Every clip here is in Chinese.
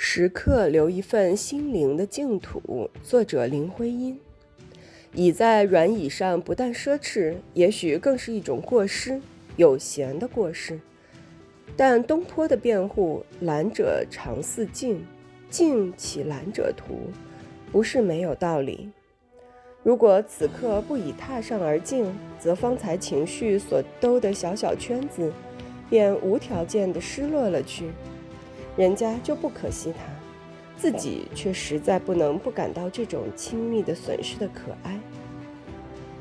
时刻留一份心灵的净土。作者林徽因。倚在软椅上不但奢侈，也许更是一种过失，有闲的过失。但东坡的辩护“懒者常似静，静岂懒者图”，不是没有道理。如果此刻不以踏上而静，则方才情绪所兜的小小圈子，便无条件地失落了去。人家就不可惜他，自己却实在不能不感到这种亲密的损失的可哀。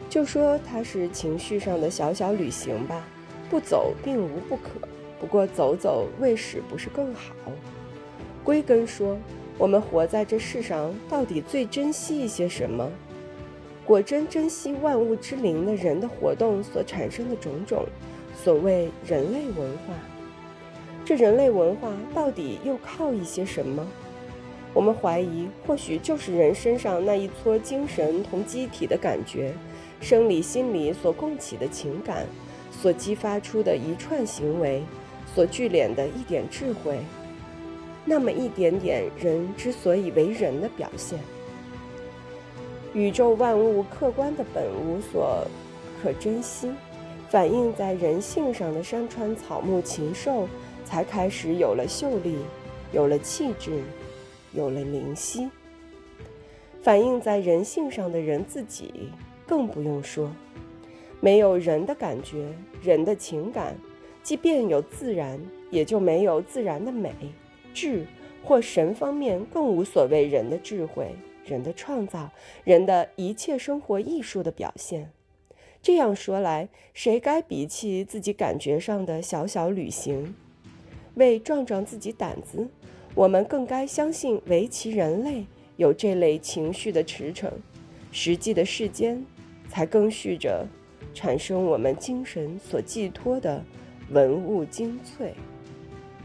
就说他是情绪上的小小旅行吧，不走并无不可，不过走走未始不是更好。归根说，我们活在这世上，到底最珍惜一些什么？果真珍惜万物之灵的人的活动所产生的种种，所谓人类文化。这人类文化到底又靠一些什么？我们怀疑，或许就是人身上那一撮精神同机体的感觉，生理心理所供起的情感，所激发出的一串行为，所聚敛的一点智慧，那么一点点人之所以为人的表现。宇宙万物客观的本无所可珍惜，反映在人性上的山川草木禽兽。才开始有了秀丽，有了气质，有了灵犀。反映在人性上的人自己，更不用说。没有人的感觉，人的情感，即便有自然，也就没有自然的美、智或神方面，更无所谓人的智慧、人的创造、人的一切生活艺术的表现。这样说来，谁该比起自己感觉上的小小旅行？为壮壮自己胆子，我们更该相信围棋人类有这类情绪的驰骋，实际的世间才更续着产生我们精神所寄托的文物精粹。